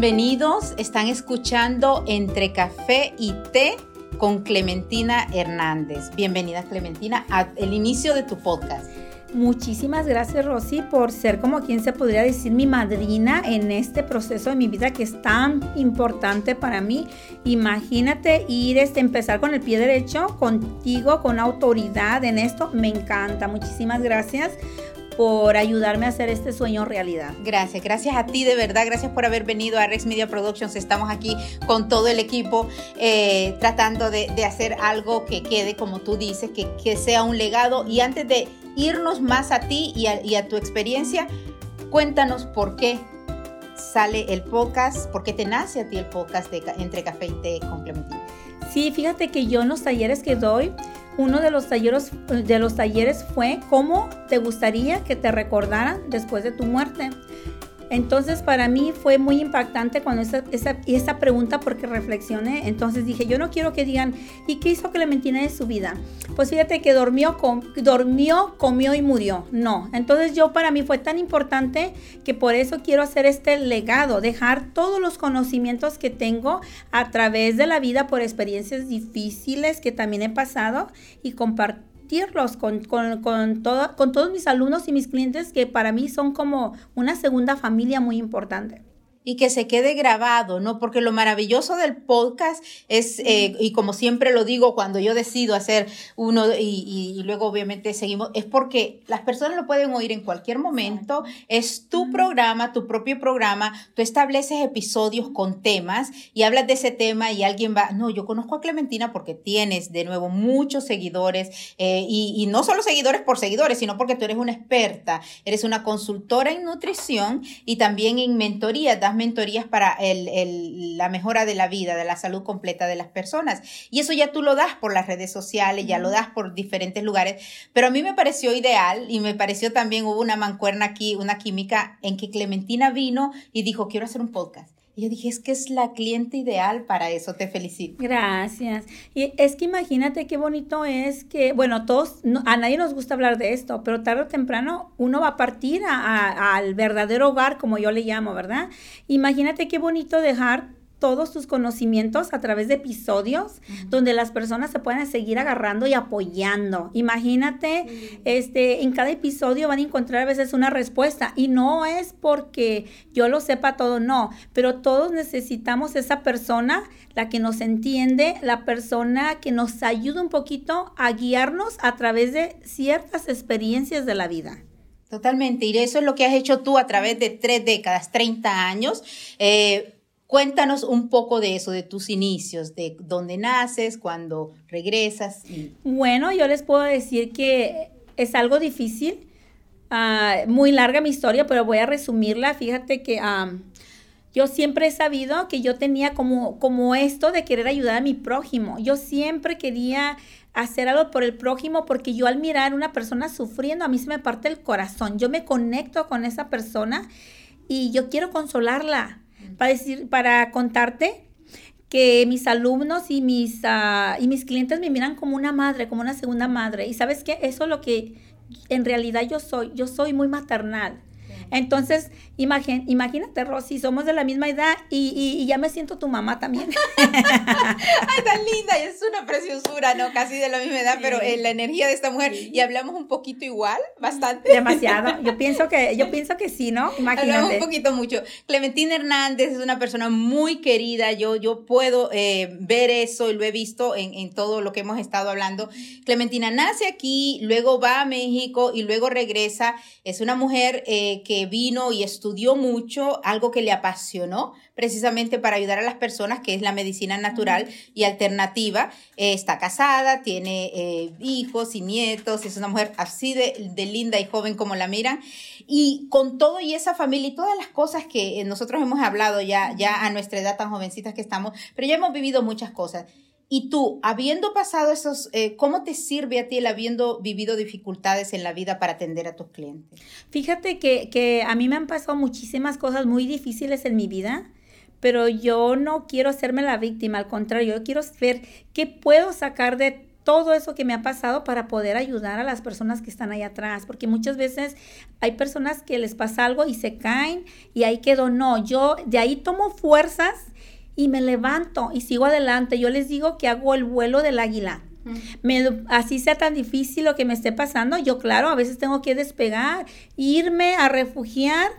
Bienvenidos, están escuchando Entre Café y Té con Clementina Hernández. Bienvenida Clementina al inicio de tu podcast. Muchísimas gracias Rosy por ser como quien se podría decir mi madrina en este proceso de mi vida que es tan importante para mí. Imagínate ir, este, empezar con el pie derecho contigo, con autoridad en esto. Me encanta. Muchísimas gracias por ayudarme a hacer este sueño realidad. Gracias, gracias a ti de verdad, gracias por haber venido a Rex Media Productions. Estamos aquí con todo el equipo eh, tratando de, hacer algo que quede, como tú dices, que, que, sea un legado. Y antes de irnos más a ti y a, tu experiencia, cuéntanos por qué sale el podcast, por qué te nace a ti el podcast de Entre Café y Té con Sí, fíjate que yo en los talleres que doy, uno de los talleres, de los talleres fue cómo te gustaría que te recordaran después de tu muerte. Entonces para mí fue muy impactante cuando esa, esa, pregunta porque reflexioné. Entonces dije, yo no quiero que digan, ¿y qué hizo Clementina de su vida? Pues fíjate que durmió, dormió, comió y murió. No. Entonces yo para mí fue tan importante que por eso quiero hacer este legado, dejar todos los conocimientos que tengo a través de la vida por experiencias difíciles que también he pasado y compartir con, con, con, con todos mis alumnos y mis clientes que para mí son como una segunda familia muy importante y que se quede grabado, ¿no? Porque lo maravilloso del podcast es, eh, y como siempre lo digo cuando yo decido hacer uno y, y, luego obviamente seguimos, es porque las personas lo pueden oír en cualquier momento, es tu programa, tu propio programa, tú estableces episodios con temas y hablas de ese tema y alguien va, no, yo conozco a Clementina porque tienes de nuevo muchos seguidores eh, y, y no solo seguidores por seguidores, sino porque tú eres una experta, eres una consultora en nutrición y también en mentoría, mentorías para la mejora de la vida, de la salud completa de las personas. Y eso ya tú lo das por las redes sociales, ya lo das por diferentes lugares. Pero a mí me pareció ideal y me pareció también, hubo una mancuerna aquí, una química en que Clementina vino y dijo, quiero hacer un podcast. Y yo dije, es que es la cliente ideal para eso, te felicito. Gracias. Y es que imagínate qué bonito es que, bueno, todos, a nadie nos gusta hablar de esto, pero tarde o temprano uno va a partir al verdadero hogar, como yo le llamo, ¿verdad? Imagínate qué bonito dejar todos tus conocimientos a través de episodios donde las personas se pueden seguir agarrando y apoyando. Imagínate, este, en cada episodio van a encontrar a veces una respuesta y no es porque yo lo sepa todo, no, pero todos necesitamos esa persona, la que nos entiende, la persona que nos ayuda un poquito a guiarnos a través de ciertas experiencias de la vida. Totalmente, y eso es lo que has hecho tú a través de tres décadas, 30 años. Eh, Cuéntanos un poco de eso, de tus inicios, de dónde naces, cuando regresas. Bueno, yo les puedo decir que es algo difícil, ah, muy larga mi historia, pero voy a resumirla. Fíjate que yo siempre he sabido que yo tenía como, como esto de querer ayudar a mi prójimo. Yo siempre quería hacer algo por el prójimo porque yo al mirar a una persona sufriendo, a mí se me parte el corazón. Yo me conecto con esa persona y yo quiero consolarla para, decir, para contarte que mis alumnos y mis, ah, y mis clientes me miran como una madre, como una segunda madre. Y sabes qué, eso es lo que en realidad yo soy. Yo soy muy maternal. Entonces, imagínate, Rosy, somos de la misma edad y, ya me siento tu mamá también. Ay, tan linda, es una preciosura, ¿no? Casi de la misma edad, pero eh, la energía de esta mujer. Y hablamos un poquito igual, bastante. Demasiado. Yo pienso que, yo pienso que sí, ¿no? Imagínate. Hablamos un poquito mucho. Clementina Hernández es una persona muy querida. Yo, yo puedo eh, ver eso y lo he visto en, en todo lo que hemos estado hablando. Clementina nace aquí, luego va a México y luego regresa. Es una mujer eh, que vino y estudió mucho, algo que le apasionó precisamente para ayudar a las personas, que es la medicina natural y alternativa. Eh, está casada, tiene eh, hijos y nietos, es una mujer así de, de, linda y joven como la miran. Y con todo y esa familia y todas las cosas que nosotros hemos hablado ya, ya a nuestra edad tan jovencitas que estamos, pero ya hemos vivido muchas cosas. Y tú, habiendo pasado esos, eh, ¿cómo te sirve a ti el habiendo vivido dificultades en la vida para atender a tus clientes? Fíjate que, que a mí me han pasado muchísimas cosas muy difíciles en mi vida, pero yo no quiero hacerme la víctima, al contrario, yo quiero ver qué puedo sacar de todo eso que me ha pasado para poder ayudar a las personas que están ahí atrás, porque muchas veces hay personas que les pasa algo y se caen y ahí quedó, no, yo de ahí tomo fuerzas y me levanto y sigo adelante. Yo les digo que hago el vuelo del águila. Me, así sea tan difícil lo que me esté pasando, yo claro, a veces tengo que despegar, irme a refugiar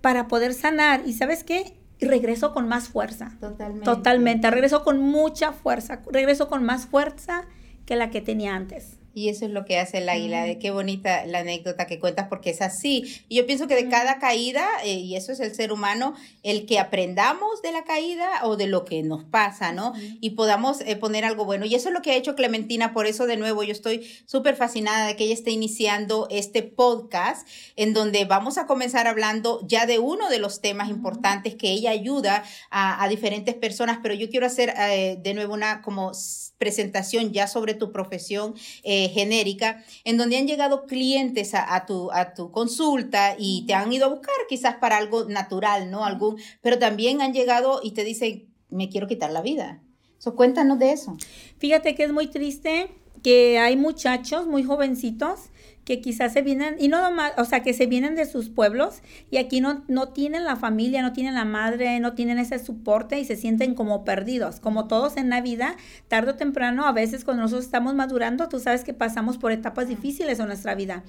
para poder sanar. ¿Y sabes qué? regreso con más fuerza. Totalmente. Totalmente. Regreso con mucha fuerza. Regreso con más fuerza que la que tenía antes. Y eso es lo que hace el águila. De qué bonita la anécdota que cuentas, porque es así. Y yo pienso que de cada caída, eh, y eso es el ser humano, el que aprendamos de la caída o de lo que nos pasa, ¿no? Y podamos eh, poner algo bueno. Y eso es lo que ha hecho Clementina. Por eso, de nuevo, yo estoy súper fascinada de que ella esté iniciando este podcast, en donde vamos a comenzar hablando ya de uno de los temas importantes que ella ayuda a, diferentes personas. Pero yo quiero hacer eh, de nuevo una como presentación ya sobre tu profesión genérica, en donde han llegado clientes a, tu, a tu consulta y te han ido a buscar quizás para algo natural, ¿no? Algún, pero también han llegado y te dicen, me quiero quitar la vida. So, cuéntanos de eso. Fíjate que es muy triste que hay muchachos muy jovencitos que quizás se vienen, y no nomás, o sea, que se vienen de sus pueblos y aquí no, no tienen la familia, no tienen la madre, no tienen ese soporte y se sienten como perdidos. Como todos en la vida, tarde o temprano, a veces cuando nosotros estamos madurando, tú sabes que pasamos por etapas difíciles en nuestra vida.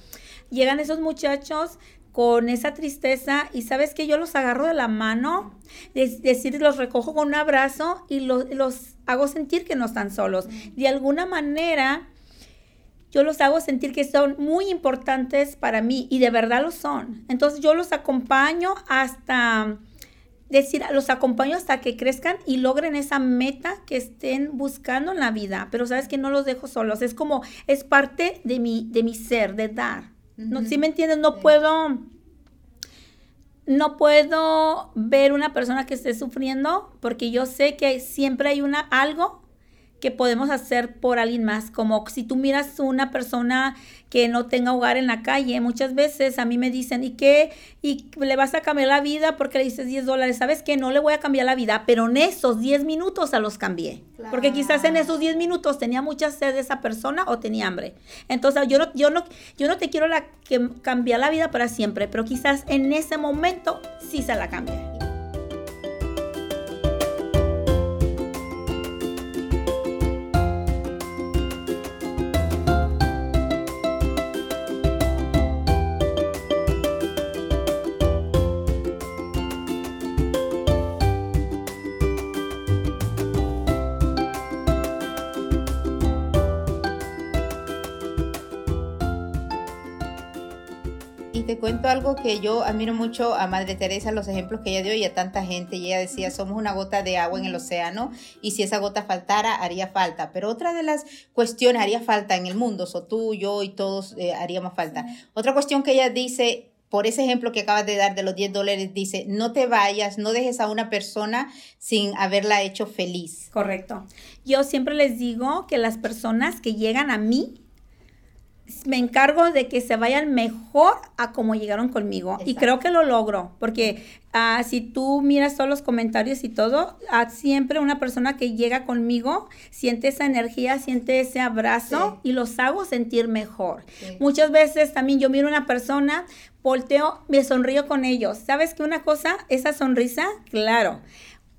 Llegan esos muchachos con esa tristeza y sabes que yo los agarro de la mano, es decir, los recojo con un abrazo y los, los hago sentir que no están solos. De alguna manera, yo los hago sentir que son muy importantes para mí y de verdad lo son. Entonces yo los acompaño hasta decir, los acompaño hasta que crezcan y logren esa meta que estén buscando en la vida, pero sabes que no los dejo solos, es como es parte de mi de mi ser, de dar. ¿No si me entiendes? No puedo no puedo ver una persona que esté sufriendo porque yo sé que siempre hay una algo que podemos hacer por alguien más. Como si tú miras una persona que no tenga hogar en la calle, muchas veces a mí me dicen, ¿y qué? ¿Y le vas a cambiar la vida porque le dices 10 dólares? ¿Sabes qué? No le voy a cambiar la vida, pero en esos 10 minutos a los cambié. Porque quizás en esos 10 minutos tenía mucha sed esa persona o tenía hambre. Entonces yo no, yo no, yo no te quiero la, que, cambiar la vida para siempre, pero quizás en ese momento sí se la cambie. Algo que yo admiro mucho a Madre Teresa, los ejemplos que ella dio y a tanta gente. Y ella decía, somos una gota de agua en el océano y si esa gota faltara, haría falta. Pero otra de las cuestiones, haría falta en el mundo, so tú, yo y todos eh, haríamos falta. Otra cuestión que ella dice, por ese ejemplo que acabas de dar de los 10 dólares, dice, no te vayas, no dejes a una persona sin haberla hecho feliz. Correcto. Yo siempre les digo que las personas que llegan a mí, me encargo de que se vayan mejor a como llegaron conmigo. Y creo que lo logro, porque uh, si tú miras todos los comentarios y todo, uh, siempre una persona que llega conmigo siente esa energía, siente ese abrazo y los hago sentir mejor. Muchas veces también yo miro a una persona, volteo, me sonrío con ellos. ¿Sabes qué una cosa? Esa sonrisa, claro.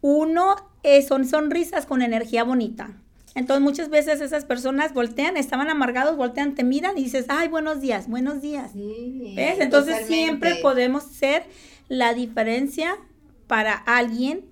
Uno eh, son sonrisas con energía bonita. Entonces muchas veces esas personas voltean, estaban amargados, voltean, te miran y dices, ay, buenos días, buenos días. ¿Ves? Entonces siempre podemos ser la diferencia para alguien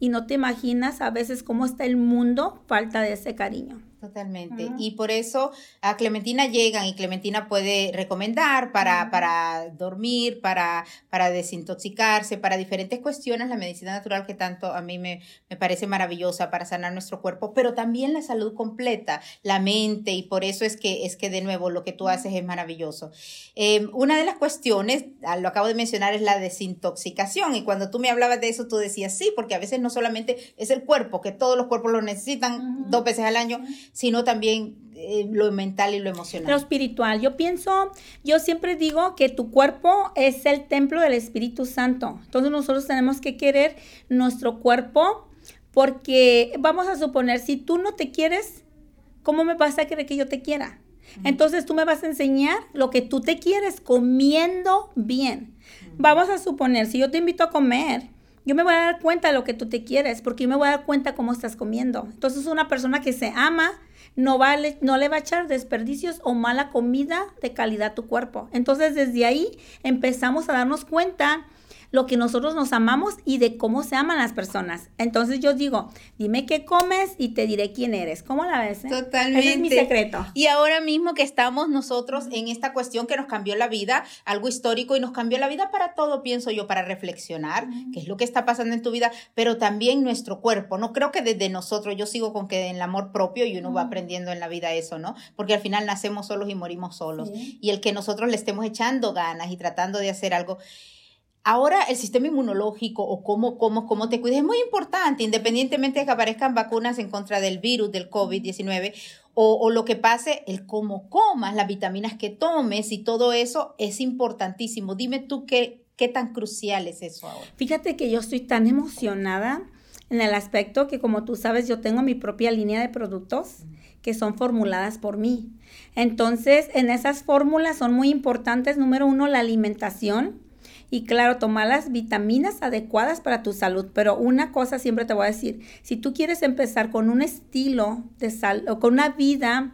y no te imaginas a veces cómo está el mundo falta de ese cariño. Totalmente. Y por eso a Clementina llegan y Clementina puede recomendar para, para dormir, para, para desintoxicarse, para diferentes cuestiones, la medicina natural que tanto a mí me, me, parece maravillosa para sanar nuestro cuerpo, pero también la salud completa, la mente, y por eso es que, es que de nuevo lo que tú haces es maravilloso. Em, una de las cuestiones, ah, lo acabo de mencionar, es la desintoxicación. Y cuando tú me hablabas de eso, tú decías sí, porque a veces no solamente es el cuerpo, que todos los cuerpos lo necesitan dos veces al año, sino también eh, lo mental y lo emocional. Lo espiritual. Yo pienso, yo siempre digo que tu cuerpo es el templo del Espíritu Santo. Entonces nosotros tenemos que querer nuestro cuerpo porque vamos a suponer, si tú no te quieres, ¿cómo me vas a creer que yo te quiera? Entonces tú me vas a enseñar lo que tú te quieres comiendo bien. Vamos a suponer, si yo te invito a comer, yo me voy a dar cuenta de lo que tú te quieres, porque yo me voy a dar cuenta cómo estás comiendo. Entonces una persona que se ama no, vale, no le va a echar desperdicios o mala comida de calidad a tu cuerpo. Entonces desde ahí empezamos a darnos cuenta lo que nosotros nos amamos y de cómo se aman las personas. Entonces yo digo, dime qué comes y te diré quién eres. ¿Cómo la ves? Eh? Totalmente. Ese es mi secreto. Y ahora mismo que estamos nosotros en esta cuestión que nos cambió la vida, algo histórico y nos cambió la vida para todo, pienso yo, para reflexionar qué es lo que está pasando en tu vida, pero también nuestro cuerpo. No creo que desde nosotros, yo sigo con que en el amor propio y uno va aprendiendo en la vida eso, ¿no? Porque al final nacemos solos y morimos solos. Y el que nosotros le estemos echando ganas y tratando de hacer algo. Ahora el sistema inmunológico o cómo, cómo, cómo te cuidas es muy importante, independientemente de que aparezcan vacunas en contra del virus, del COVID-19, o, o, lo que pase, el cómo comas, las vitaminas que tomes y todo eso es importantísimo. Dime tú qué, qué tan crucial es eso ahora. Fíjate que yo estoy tan emocionada en el aspecto que como tú sabes yo tengo mi propia línea de productos que son formuladas por mí. Entonces, en esas fórmulas son muy importantes, número uno, la alimentación y claro, tomar las vitaminas adecuadas para tu salud. Pero una cosa siempre te voy a decir, si tú quieres empezar con un estilo de sal o con una vida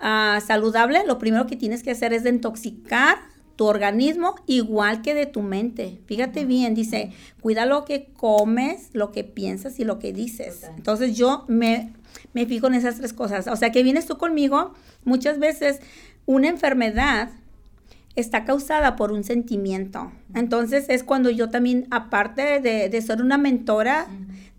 uh, saludable, lo primero que tienes que hacer es intoxicar tu organismo igual que de tu mente. Fíjate bien, dice, cuida lo que comes, lo que piensas y lo que dices. Entonces yo me, me fijo en esas tres cosas. O sea, que vienes tú conmigo, muchas veces una enfermedad está causada por un sentimiento. Entonces es cuando yo también, aparte de, ser una mentora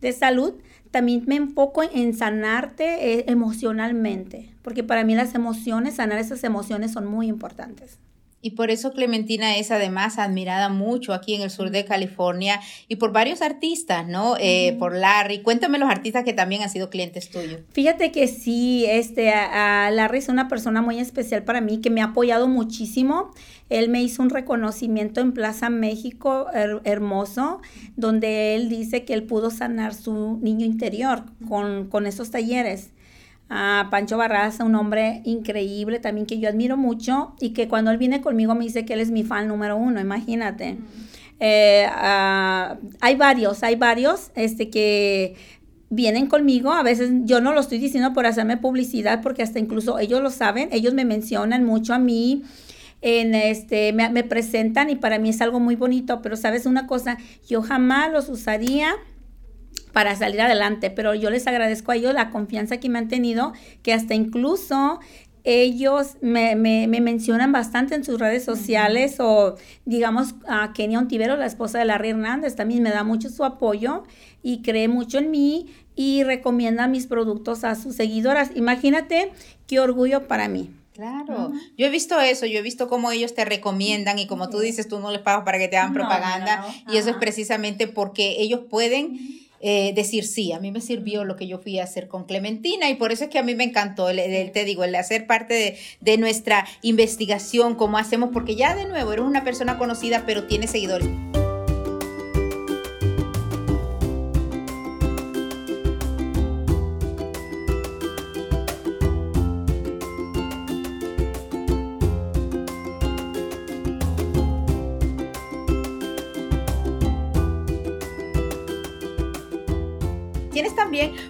de salud, también me enfoco en sanarte eh, emocionalmente, porque para mí las emociones, sanar esas emociones son muy importantes. Y por eso Clementina es además admirada mucho aquí en el sur de California y por varios artistas, ¿no? Eh, por Larry. Cuéntame los artistas que también han sido clientes tuyos. Fíjate que sí, este, a Larry es una persona muy especial para mí que me ha apoyado muchísimo. Él me hizo un reconocimiento en Plaza México hermoso, donde él dice que él pudo sanar su niño interior con, con esos talleres a Pancho Barraza, un hombre increíble también que yo admiro mucho y que cuando él viene conmigo me dice que él es mi fan número uno, imagínate. Eh, hay varios, hay varios este, que vienen conmigo, a veces yo no lo estoy diciendo por hacerme publicidad porque hasta incluso ellos lo saben, ellos me mencionan mucho a mí. En este, me, me presentan y para mí es algo muy bonito, pero sabes una cosa, yo jamás los usaría para salir adelante, pero yo les agradezco a ellos la confianza que me han tenido, que hasta incluso ellos me, me, mencionan bastante en sus redes sociales o digamos a Kenia Ontivero, la esposa de Larry Hernández, también me da mucho su apoyo y cree mucho en mí y recomienda mis productos a sus seguidoras. Imagínate qué orgullo para mí. Claro, yo he visto eso, yo he visto cómo ellos te recomiendan y como tú dices, tú no les pagas para que te hagan propaganda y eso es precisamente porque ellos pueden eh, decir sí, a mí me sirvió lo que yo fui a hacer con Clementina y por eso es que a mí me encantó, el, te digo, el hacer parte de, de, nuestra investigación, cómo hacemos, porque ya de nuevo eres una persona conocida pero tiene seguidores.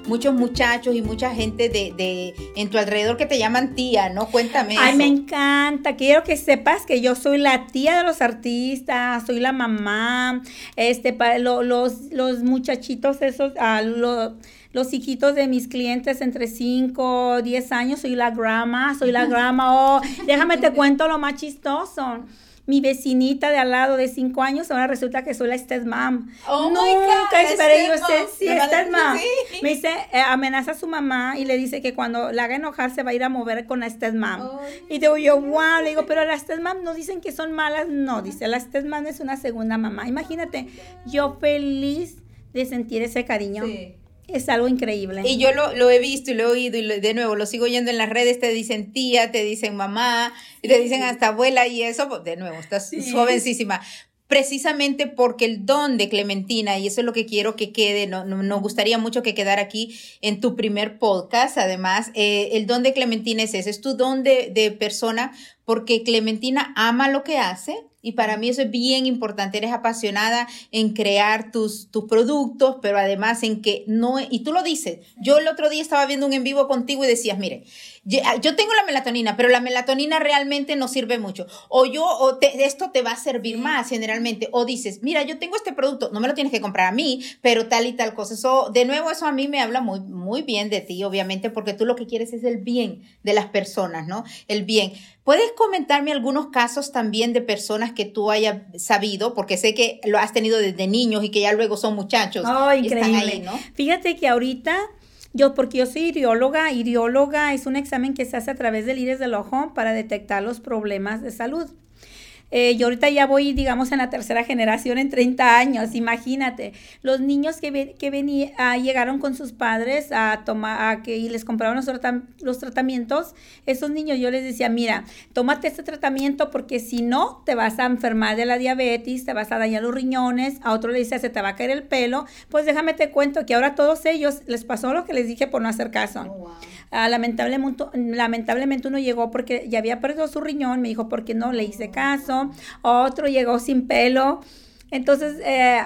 Muchos muchachos y mucha gente de, de, en tu alrededor que te llaman tía, ¿no? Cuéntame. Ay, me encanta. Quiero que sepas que yo soy la tía de los artistas, soy la mamá, este, para los, los muchachitos esos, ah, los hijitos de mis clientes entre 5, 10 años, soy la grama, soy la grama, oh, déjame te cuento lo más chistoso mi vecinita de al lado de cinco años, ahora resulta que soy la stepmom. Oh Nunca esperé yo ser, sí. Me dice, eh, amenaza a su mamá y le dice que cuando la haga enojar se va a ir a mover con la stepmom. Oh, y digo yo, wow, le digo, pero las stepmom no dicen que son malas, no, dice, la stepmom es una segunda mamá. Imagínate, yo feliz de sentir ese cariño. Sí. Es algo increíble. Y yo lo, lo he visto y lo he oído y de nuevo lo sigo oyendo en las redes, te dicen tía, te dicen mamá, y te dicen hasta abuela y eso, pues, de nuevo, estás jovencísima. precisamente porque el don de Clementina, y eso es lo que quiero que quede, no, nos gustaría mucho que quedara aquí en tu primer podcast, además, eh, el don de Clementina es ese, es tu don de, de persona porque Clementina ama lo que hace, y para mí eso es bien importante. Eres apasionada en crear tus, tus productos, pero además en que no, y tú lo dices. Yo el otro día estaba viendo un en vivo contigo y decías, mire, Ah, yo tengo la melatonina, pero la melatonina realmente no sirve mucho. O yo, o esto te va a servir más generalmente. O dices, mira, yo tengo este producto, no me lo tienes que comprar a mí, pero tal y tal cosa. Eso, de nuevo, eso a mí me habla muy, muy bien de ti, obviamente, porque tú lo que quieres es el bien de las personas, ¿no? El bien. ¿Puedes comentarme algunos casos también de personas que tú hayas sabido? Porque sé que lo has tenido desde niños y que ya luego son muchachos. Oh, increíble. ¿no? Fíjate que ahorita yo, porque yo soy irióloga, irióloga es un examen que se hace a través del iris del ojo para detectar los problemas de salud. Eh, yo ahorita ya voy, digamos, en la tercera generación en 30 años, imagínate. Los niños que, que venía, ah, llegaron con sus padres a tomar, a que y les compraron los, los, tratamientos, esos niños yo les decía, mira, tómate este tratamiento porque si no, te vas a enfermar de la diabetes, te vas a dañar los riñones, a otro le dice, se te va a caer el pelo. Pues déjame te cuento que ahora todos ellos les pasó lo que les dije por no hacer caso. Oh, ah, lamentablemente, lamentablemente uno llegó porque ya había perdido su riñón, me dijo, porque no le hice caso otro llegó sin pelo. Entonces, eh,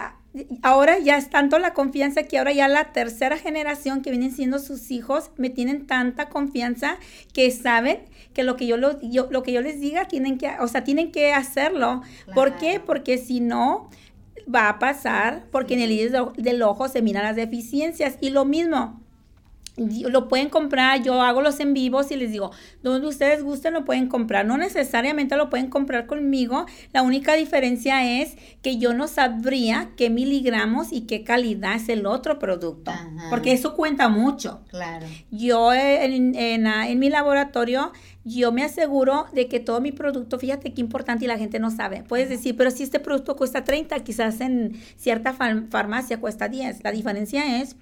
ahora ya es tanto la confianza que ahora ya la tercera generación que vienen siendo sus hijos me tienen tanta confianza que saben que lo que yo, lo, lo que yo les diga tienen que, o sea, tienen que hacerlo. ¿Por qué? Porque si no va a pasar, porque en el iris del ojo se miran las deficiencias y lo mismo lo pueden comprar, yo hago los en vivos y les digo, donde ustedes gusten lo pueden comprar, no necesariamente lo pueden comprar conmigo, la única diferencia es que yo no sabría qué miligramos y qué calidad es el otro producto, porque eso cuenta mucho. Claro. Yo en, en, en, mi laboratorio, yo me aseguro de que todo mi producto, fíjate qué importante y la gente no sabe, puedes decir, pero si este producto cuesta 30, quizás en cierta farmacia cuesta 10, la diferencia es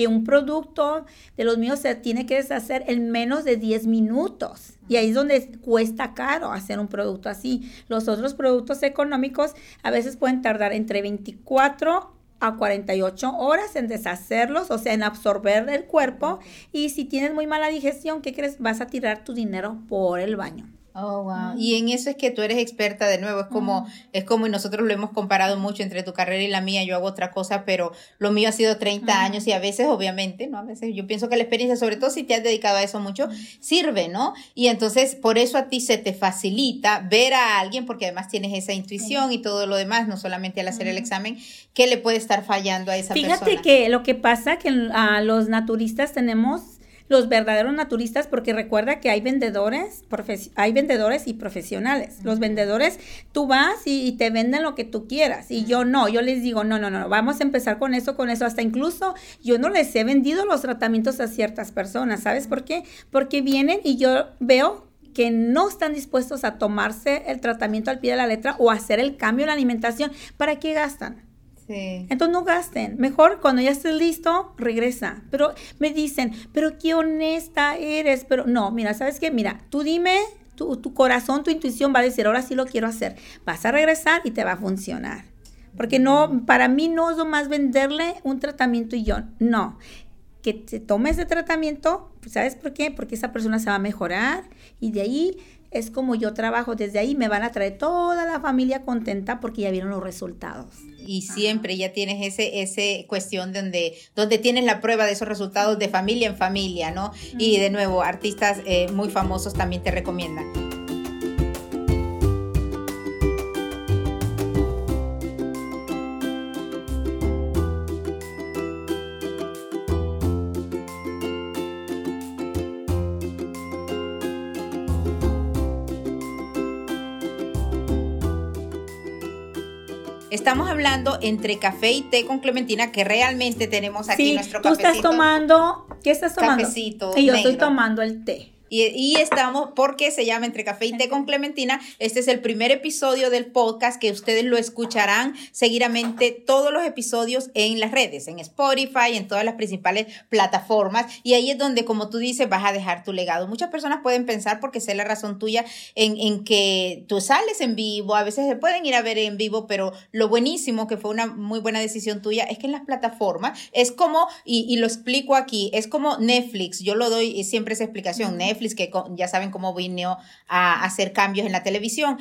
que un producto de los míos se tiene que deshacer en menos de 10 minutos. Y ahí es donde cuesta caro hacer un producto así. Los otros productos económicos a veces pueden tardar entre 24 a 48 horas en deshacerlos, o sea, en absorber el cuerpo. Y si tienes muy mala digestión, ¿qué crees? Vas a tirar tu dinero por el baño. Oh, wow. Y en eso es que tú eres experta de nuevo, es como, es como, y nosotros lo hemos comparado mucho entre tu carrera y la mía, yo hago otra cosa, pero lo mío ha sido 30 años y a veces, obviamente, ¿no? A veces yo pienso que la experiencia, sobre todo si te has dedicado a eso mucho, sirve, ¿no? Y entonces, por eso a ti se te facilita ver a alguien, porque además tienes esa intuición y todo lo demás, no solamente al hacer el examen, que le puede estar fallando a esa persona. Fíjate que lo que pasa que a los naturistas tenemos los verdaderos naturistas, porque recuerda que hay vendedores, hay vendedores y profesionales. Los vendedores, tú vas y, te venden lo que tú quieras. Y yo no, yo les digo, no, no, no, vamos a empezar con eso, con eso. Hasta incluso yo no les he vendido los tratamientos a ciertas personas. ¿Sabes por qué? Porque vienen y yo veo que no están dispuestos a tomarse el tratamiento al pie de la letra o hacer el cambio en la alimentación. ¿Para qué gastan? Entonces no gasten. Mejor cuando ya estés listo, regresa. Pero me dicen, pero qué honesta eres. Pero no, mira, ¿sabes qué? Mira, tú dime, tu, tu corazón, tu intuición va a decir, ahora sí lo quiero hacer. Vas a regresar y te va a funcionar. Porque no, para mí no es lo más venderle un tratamiento y yo, no. Que te tome ese tratamiento, ¿sabes por qué? Porque esa persona se va a mejorar y de ahí es como yo trabajo. Desde ahí me van a traer toda la familia contenta porque ya vieron los resultados y siempre ya tienes ese, ese cuestión donde, donde tienes la prueba de esos resultados de familia en familia, ¿no? Y de nuevo, artistas eh, muy famosos también te recomiendan. Estamos hablando entre café y té con Clementina, que realmente tenemos aquí nuestro cafecito. Tú estás tomando, ¿qué estás tomando? Cafecito. Y yo estoy tomando el té. Y, estamos porque se llama Entre Café y Té con Clementina. Este es el primer episodio del podcast que ustedes lo escucharán seguidamente todos los episodios en las redes, en Spotify, en todas las principales plataformas. Y ahí es donde, como tú dices, vas a dejar tu legado. Muchas personas pueden pensar, porque sé la razón tuya, en, en que tú sales en vivo, a veces se pueden ir a ver en vivo, pero lo buenísimo, que fue una muy buena decisión tuya, es que en las plataformas es como, y, y lo explico aquí, es como Netflix. Yo lo doy siempre esa explicación. Netflix que ya saben cómo vino a hacer cambios en la televisión.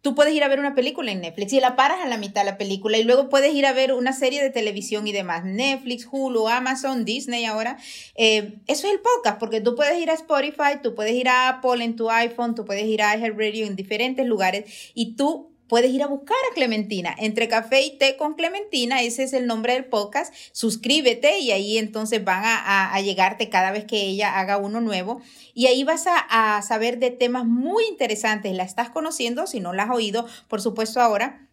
Tú puedes ir a ver una película en Netflix y la paras a la mitad de la película y luego puedes ir a ver una serie de televisión y demás. Netflix, Hulu, Amazon, Disney ahora. Eh, eso es el podcast porque tú puedes ir a Spotify, tú puedes ir a Apple en tu iPhone, tú puedes ir a iHeartRadio en diferentes lugares y tú puedes ir a buscar a Clementina. Entre café y té con Clementina, ese es el nombre del podcast. Suscríbete y ahí entonces van a, llegarte cada vez que ella haga uno nuevo. Y ahí vas a, a saber de temas muy interesantes. La estás conociendo, si no la has oído, por supuesto ahora.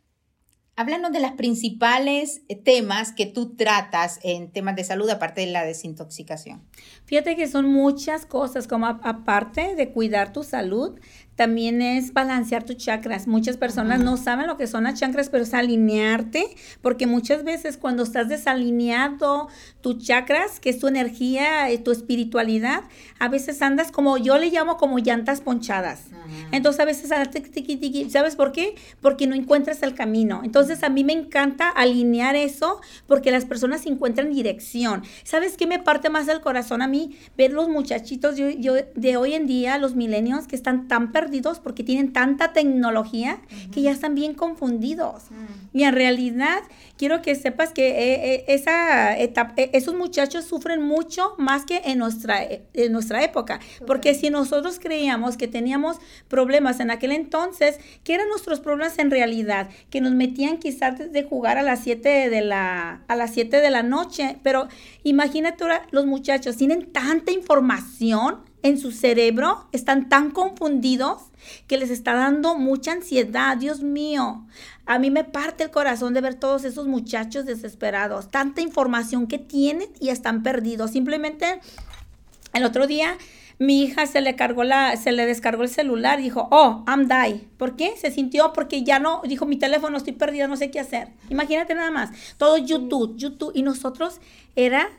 Háblanos de las principales temas que tú tratas en temas de salud, aparte de la desintoxicación. Fíjate que son muchas cosas, como aparte de cuidar tu salud, también es balancear tus chakras. Muchas personas no saben lo que son las chakras, pero es alinearte, porque muchas veces cuando estás desalineado tus chakras, que es tu energía, y tu espiritualidad, a veces andas como yo le llamo como llantas ponchadas. Entonces a veces ¿sabes por qué? Porque no encuentras el camino. Entonces a mí me encanta alinear eso porque las personas encuentran dirección. ¿Sabes qué me parte más del corazón a mí? Ver los muchachitos yo, yo de hoy en día, los milenios que están tan perdidos porque tienen tanta tecnología que ya están bien confundidos. Y en realidad quiero que sepas que eh, eh, esa etapa, eh, esos muchachos sufren mucho más que en nuestra, en nuestra época. Porque si nosotros creíamos que teníamos problemas en aquel entonces, ¿qué eran nuestros problemas en realidad? Que nos metían quizás de jugar a las 7 de la, a las 7 de la noche. Pero imagínate ahora, los muchachos tienen tanta información en su cerebro están tan confundidos que les está dando mucha ansiedad. Dios mío, a mí me parte el corazón de ver todos esos muchachos desesperados, tanta información que tienen y están perdidos. Simplemente el otro día mi hija se le cargó la, se le descargó el celular, dijo, oh, I'm die. ¿Por qué? Se sintió porque ya no, dijo, mi teléfono estoy perdida, no sé qué hacer. Imagínate nada más, todo YouTube, YouTube, y nosotros era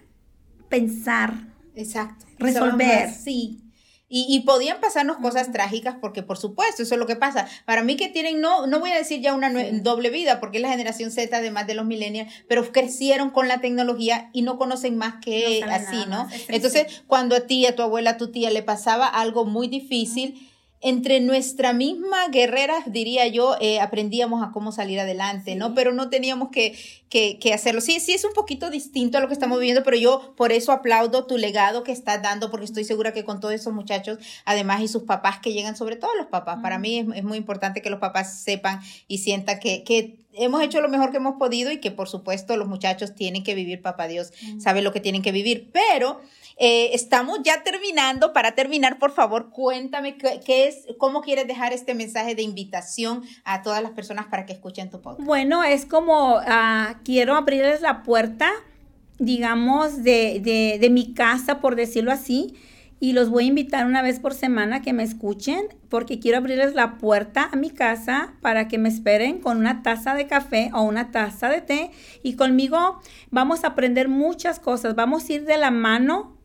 pensar, Exacto. Resolver. sí. Y, y, podían pasarnos cosas trágicas porque, por supuesto, eso es lo que pasa. Para mí que tienen, no, no voy a decir ya una doble vida, porque es la generación Z, además de los millennials, pero crecieron con la tecnología y no conocen más que así, ¿no? Entonces, cuando a ti, a tu abuela, a tu tía le pasaba algo muy difícil, entre nuestra misma guerrera, diría yo, eh, aprendíamos a cómo salir adelante, ¿no? Pero no teníamos que, que, que, hacerlo. Sí, sí, es un poquito distinto a lo que estamos viviendo, pero yo por eso aplaudo tu legado que estás dando, porque estoy segura que con todos esos muchachos, además, y sus papás que llegan, sobre todo los papás, para mí es, es, muy importante que los papás sepan y sientan que, que hemos hecho lo mejor que hemos podido y que por supuesto los muchachos tienen que vivir, papá Dios sabe lo que tienen que vivir, pero eh, estamos ya terminando. Para terminar, por favor, cuéntame qué, es, cómo quieres dejar este mensaje de invitación a todas las personas para que escuchen tu podcast. Bueno, es como uh, quiero abrirles la puerta, digamos, de, de, de mi casa, por decirlo así y los voy a invitar una vez por semana que me escuchen porque quiero abrirles la puerta a mi casa para que me esperen con una taza de café o una taza de té y conmigo vamos a aprender muchas cosas, vamos a ir de la mano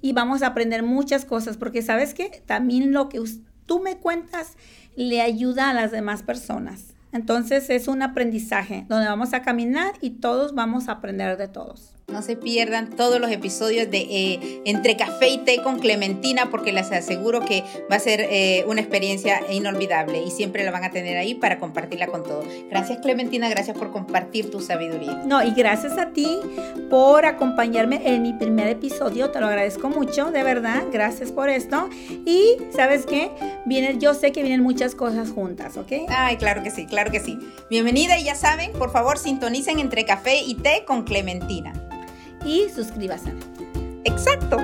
y vamos a aprender muchas cosas porque sabes que también lo que tú me cuentas le ayuda a las demás personas. Entonces es un aprendizaje donde vamos a caminar y todos vamos a aprender de todos. No se pierdan todos los episodios de eh, Entre Café y Té con Clementina porque les aseguro que va a ser eh, una experiencia inolvidable y siempre la van a tener ahí para compartirla con todos. Gracias Clementina, gracias por compartir tu sabiduría. No, y gracias a ti por acompañarme en mi primer episodio, te lo agradezco mucho, de verdad, gracias por esto. Y sabes qué, vienen, yo sé que vienen muchas cosas juntas, ¿ok? Ay, claro que sí, claro que sí. Bienvenida y ya saben, por favor sintonicen Entre Café y Té con Clementina y suscríbase. Exacto.